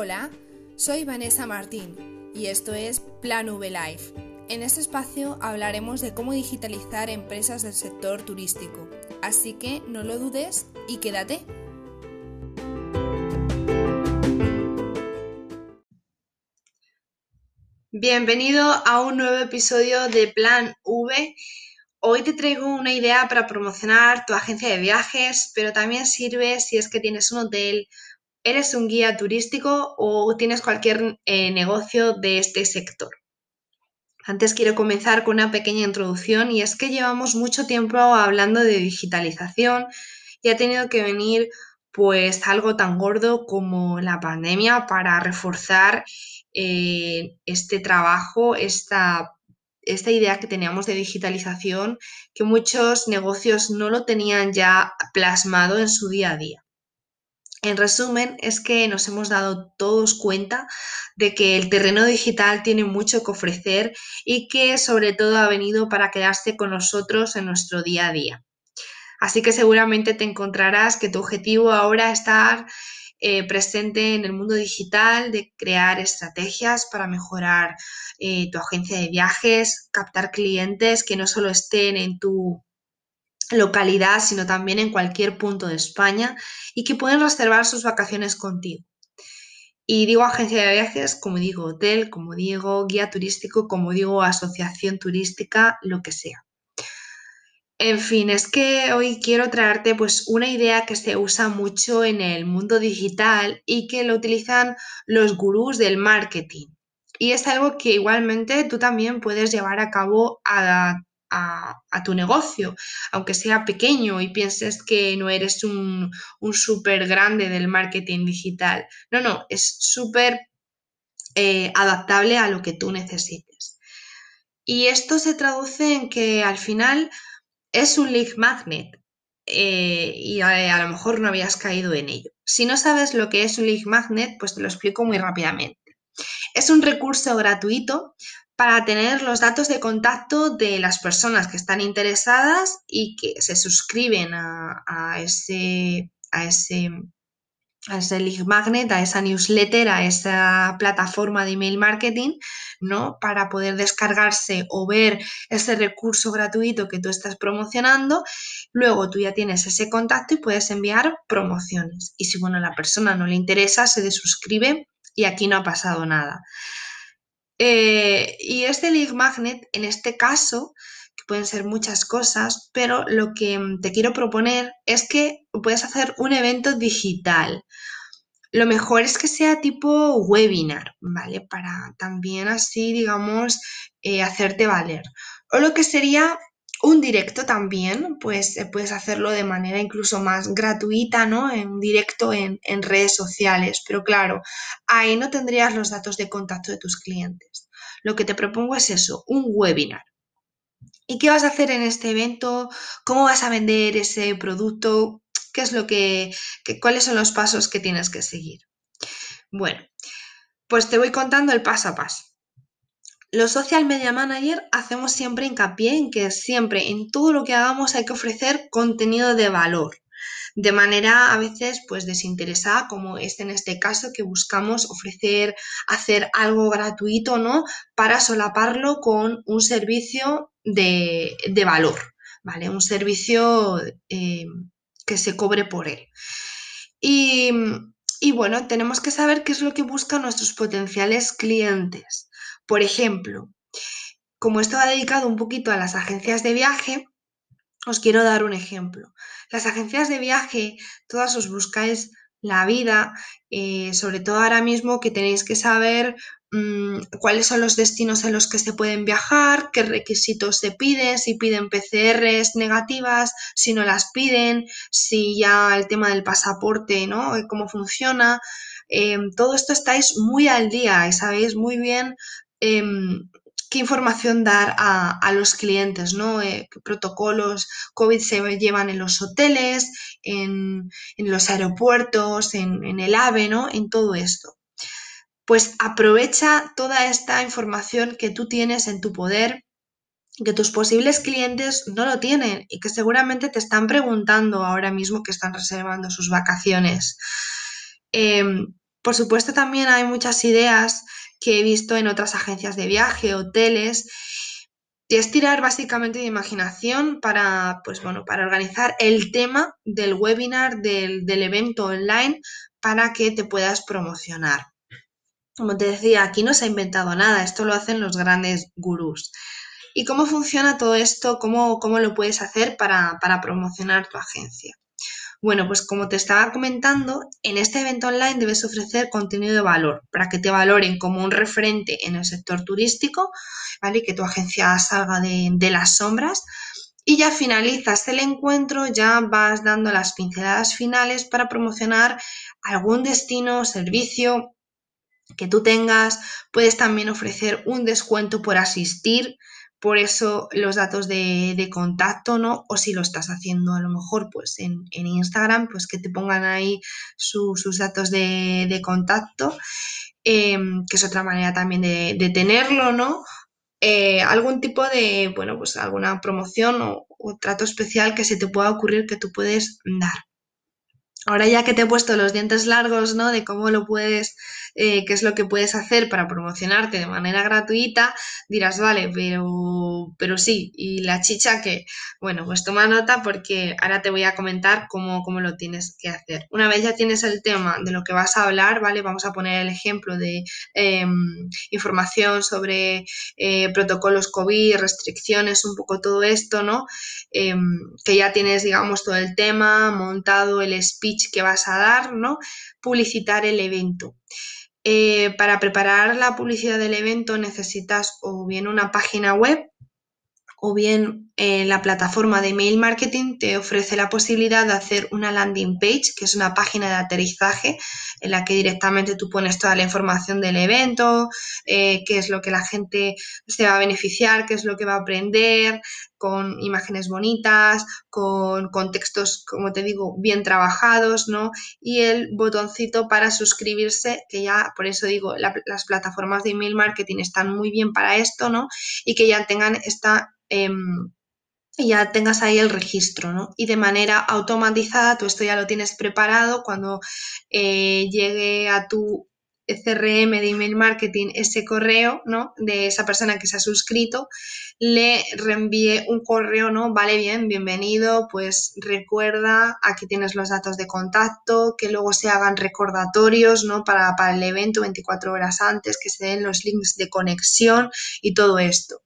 Hola, soy Vanessa Martín y esto es Plan V Life. En este espacio hablaremos de cómo digitalizar empresas del sector turístico, así que no lo dudes y quédate. Bienvenido a un nuevo episodio de Plan V. Hoy te traigo una idea para promocionar tu agencia de viajes, pero también sirve si es que tienes un hotel, eres un guía turístico o tienes cualquier eh, negocio de este sector. Antes quiero comenzar con una pequeña introducción y es que llevamos mucho tiempo hablando de digitalización y ha tenido que venir pues algo tan gordo como la pandemia para reforzar eh, este trabajo, esta, esta idea que teníamos de digitalización, que muchos negocios no lo tenían ya plasmado en su día a día. En resumen, es que nos hemos dado todos cuenta de que el terreno digital tiene mucho que ofrecer y que sobre todo ha venido para quedarse con nosotros en nuestro día a día. Así que seguramente te encontrarás que tu objetivo ahora es estar eh, presente en el mundo digital, de crear estrategias para mejorar eh, tu agencia de viajes, captar clientes que no solo estén en tu localidad, sino también en cualquier punto de España y que pueden reservar sus vacaciones contigo. Y digo agencia de viajes, como digo hotel, como digo guía turístico, como digo asociación turística, lo que sea. En fin, es que hoy quiero traerte pues una idea que se usa mucho en el mundo digital y que lo utilizan los gurús del marketing. Y es algo que igualmente tú también puedes llevar a cabo a a, tu negocio, aunque sea pequeño y pienses que no eres un, un súper grande del marketing digital. No, no, es súper eh, adaptable a lo que tú necesites. Y esto se traduce en que al final es un lead magnet. Eh, y a, a, lo mejor no habías caído en ello. Si no sabes lo que es un lead magnet, pues te lo explico muy rápidamente. Es un recurso gratuito para tener los datos de contacto de las personas que están interesadas y que se suscriben a, ese, a ese a ese lead magnet, a esa newsletter, a esa plataforma de email marketing, ¿no? Para poder descargarse o ver ese recurso gratuito que tú estás promocionando. Luego tú ya tienes ese contacto y puedes enviar promociones. Y si, bueno, a la persona no le interesa, se desuscribe y aquí no ha pasado nada. Eh, y este lead magnet, en este caso, que pueden ser muchas cosas, pero lo que mm, te quiero proponer es que puedes hacer un evento digital. Lo mejor es que sea tipo webinar, ¿vale? Para también así, digamos, eh, hacerte valer. O lo que sería un directo también, pues eh, puedes hacerlo de manera incluso más gratuita, ¿no? En directo en, en, redes sociales, pero claro, ahí no tendrías los datos de contacto de tus clientes. Lo que te propongo es eso, un webinar. ¿Y qué vas a hacer en este evento? ¿Cómo vas a vender ese producto? ¿Qué es lo que, que cuáles son los pasos que tienes que seguir? Bueno, pues te voy contando el paso a paso. Los social media manager hacemos siempre hincapié en que siempre en todo lo que hagamos hay que ofrecer contenido de valor, de manera a veces pues desinteresada, como es en este caso que buscamos ofrecer, hacer algo gratuito, ¿no? Para solaparlo con un servicio de, valor, ¿vale? Un servicio eh, que se cobre por él. Y, y bueno, tenemos que saber qué es lo que buscan nuestros potenciales clientes. Por ejemplo, como esto va dedicado un poquito a las agencias de viaje, os quiero dar un ejemplo. Las agencias de viaje, todas os buscáis la vida, eh, sobre todo ahora mismo que tenéis que saber mmm, cuáles son los destinos en los que se pueden viajar, qué requisitos se piden, si piden PCRs negativas, si no las piden, si ya el tema del pasaporte, ¿no? Cómo funciona. Eh, todo esto estáis muy al día y sabéis muy bien Em, qué información dar a, los clientes, ¿no? Eh, qué protocolos COVID se llevan en los hoteles, en, los aeropuertos, en, el AVE, ¿no? En todo esto. Pues aprovecha toda esta información que tú tienes en tu poder, que tus posibles clientes no lo tienen y que seguramente te están preguntando ahora mismo que están reservando sus vacaciones. Em, Por supuesto, también hay muchas ideas he visto en otras agencias de viaje, hoteles, y es tirar básicamente de imaginación para, pues bueno, para organizar el tema del webinar, del, del evento online, para que te puedas promocionar. Como te decía, aquí no se ha inventado nada, esto lo hacen los grandes gurús. ¿Y cómo funciona todo esto? ¿Cómo, cómo lo puedes hacer para, para promocionar tu agencia? Bueno, pues como te estaba comentando, en este evento online debes ofrecer contenido de valor para que te valoren como un referente en el sector turístico, ¿vale? Que tu agencia salga de, de las sombras. Y ya finalizas el encuentro, ya vas dando las pinceladas finales para promocionar algún destino, servicio que tú tengas. Puedes también ofrecer un descuento por asistir, por eso los datos de, contacto, ¿no? O si lo estás haciendo a lo mejor pues en, Instagram, pues que te pongan ahí sus datos de, contacto, em, que es otra manera también de, tenerlo, ¿no? Eh, algún tipo de, bueno, pues alguna promoción o trato especial que se te pueda ocurrir que tú puedes dar. Ahora ya que te he puesto los dientes largos, ¿no? De cómo lo puedes, eh, qué es lo que puedes hacer para promocionarte de manera gratuita, dirás, vale, pero, pero sí, y la chicha que, bueno, pues toma nota porque ahora te voy a comentar cómo, cómo lo tienes que hacer. Una vez ya tienes el tema de lo que vas a hablar, ¿vale? Vamos a poner el ejemplo de em, información sobre eh, protocolos COVID, restricciones, un poco todo esto, ¿no? Em, que ya tienes, digamos, todo el tema montado, el speech que vas a dar, ¿no? Publicitar el evento. Eh, para preparar la publicidad del evento necesitas o bien una página web o bien eh, la plataforma de email marketing te ofrece la posibilidad de hacer una landing page, que es una página de aterrizaje en la que directamente tú pones toda la información del evento, eh, qué es lo que la gente se va a beneficiar, qué es lo que va a aprender, con imágenes bonitas, con, textos, como te digo, bien trabajados, ¿no? Y el botoncito para suscribirse, que ya, por eso digo, las plataformas de email marketing están muy bien para esto, ¿no? Y que ya tengan esta Em, ya tengas ahí el registro, ¿no? Y de manera automatizada, tú esto ya lo tienes preparado cuando eh, llegue a tu CRM de email marketing ese correo, ¿no? De esa persona que se ha suscrito, le reenvíe un correo, ¿no? Vale, bien, bienvenido, pues recuerda, aquí tienes los datos de contacto, que luego se hagan recordatorios, ¿no? Para, para el evento 24 horas antes, que se den los links de conexión y todo esto.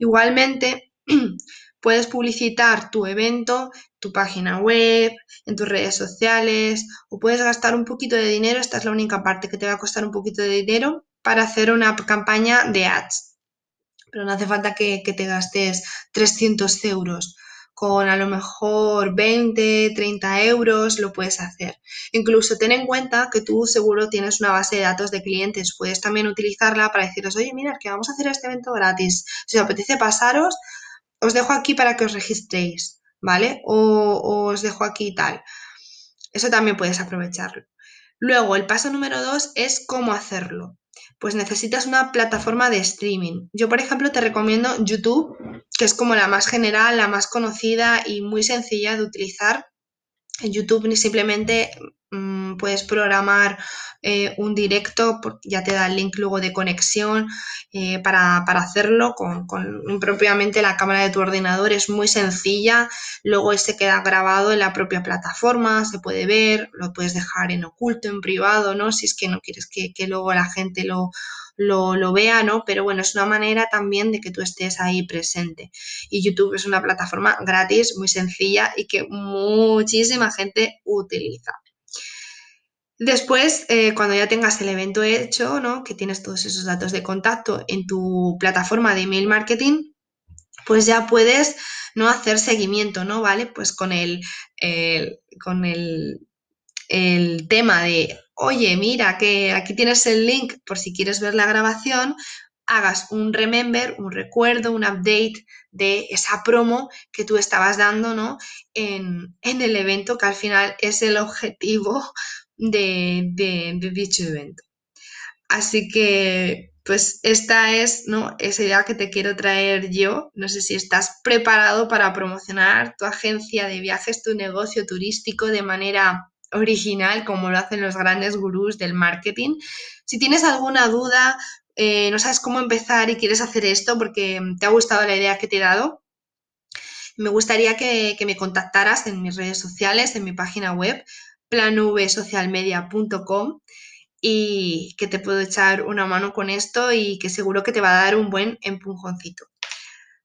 Igualmente, puedes publicitar tu evento, tu página web, en tus redes sociales o puedes gastar un poquito de dinero, esta es la única parte que te va a costar un poquito de dinero para hacer una campaña de ads. Pero no hace falta que, te gastes 300 euros con a lo mejor 20, 30 euros lo puedes hacer. Incluso ten en cuenta que tú seguro tienes una base de datos de clientes. Puedes también utilizarla para decirles, oye, mira, que vamos a hacer este evento gratis. Si os apetece pasaros, os dejo aquí para que os registréis, ¿vale? O, os dejo aquí tal. Eso también puedes aprovecharlo. Luego, el paso número dos es cómo hacerlo pues necesitas una plataforma de streaming. Yo, por ejemplo, te recomiendo YouTube, que es como la más general, la más conocida y muy sencilla de utilizar. En YouTube simplemente puedes programar eh, un directo, ya te da el link luego de conexión eh, para, hacerlo con, propiamente la cámara de tu ordenador. Es muy sencilla, luego se queda grabado en la propia plataforma, se puede ver, lo puedes dejar en oculto, en privado, ¿no? Si es que no quieres que, luego la gente lo, lo, vea, ¿no? Pero bueno, es una manera también de que tú estés ahí presente. Y YouTube es una plataforma gratis, muy sencilla y que muchísima gente utiliza. Después, eh, cuando ya tengas el evento hecho, ¿no? que tienes todos esos datos de contacto en tu plataforma de email marketing, pues ya puedes no hacer seguimiento, ¿no? ¿Vale? Pues con el, con el, el tema de, oye, mira, que aquí tienes el link por si quieres ver la grabación, hagas un remember, un recuerdo, un update de esa promo que tú estabas dando ¿no? en, en el evento, que al final es el objetivo de, dicho evento. Así que, pues esta es ¿no? esa idea que te quiero traer yo. No sé si estás preparado para promocionar tu agencia de viajes, tu negocio turístico de manera original como lo hacen los grandes gurús del marketing. Si tienes alguna duda, eh, no sabes cómo empezar y quieres hacer esto porque te ha gustado la idea que te he dado, me gustaría que, me contactaras en mis redes sociales, en mi página web, planvsocialmedia.com y que te puedo echar una mano con esto y que seguro que te va a dar un buen empujoncito.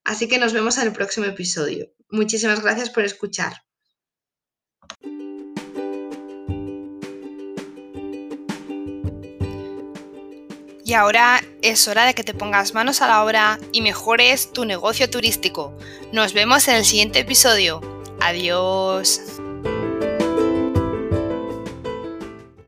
Así que nos vemos en el próximo episodio. Muchísimas gracias por escuchar. Y ahora es hora de que te pongas manos a la obra y mejores tu negocio turístico. Nos vemos en el siguiente episodio. Adiós.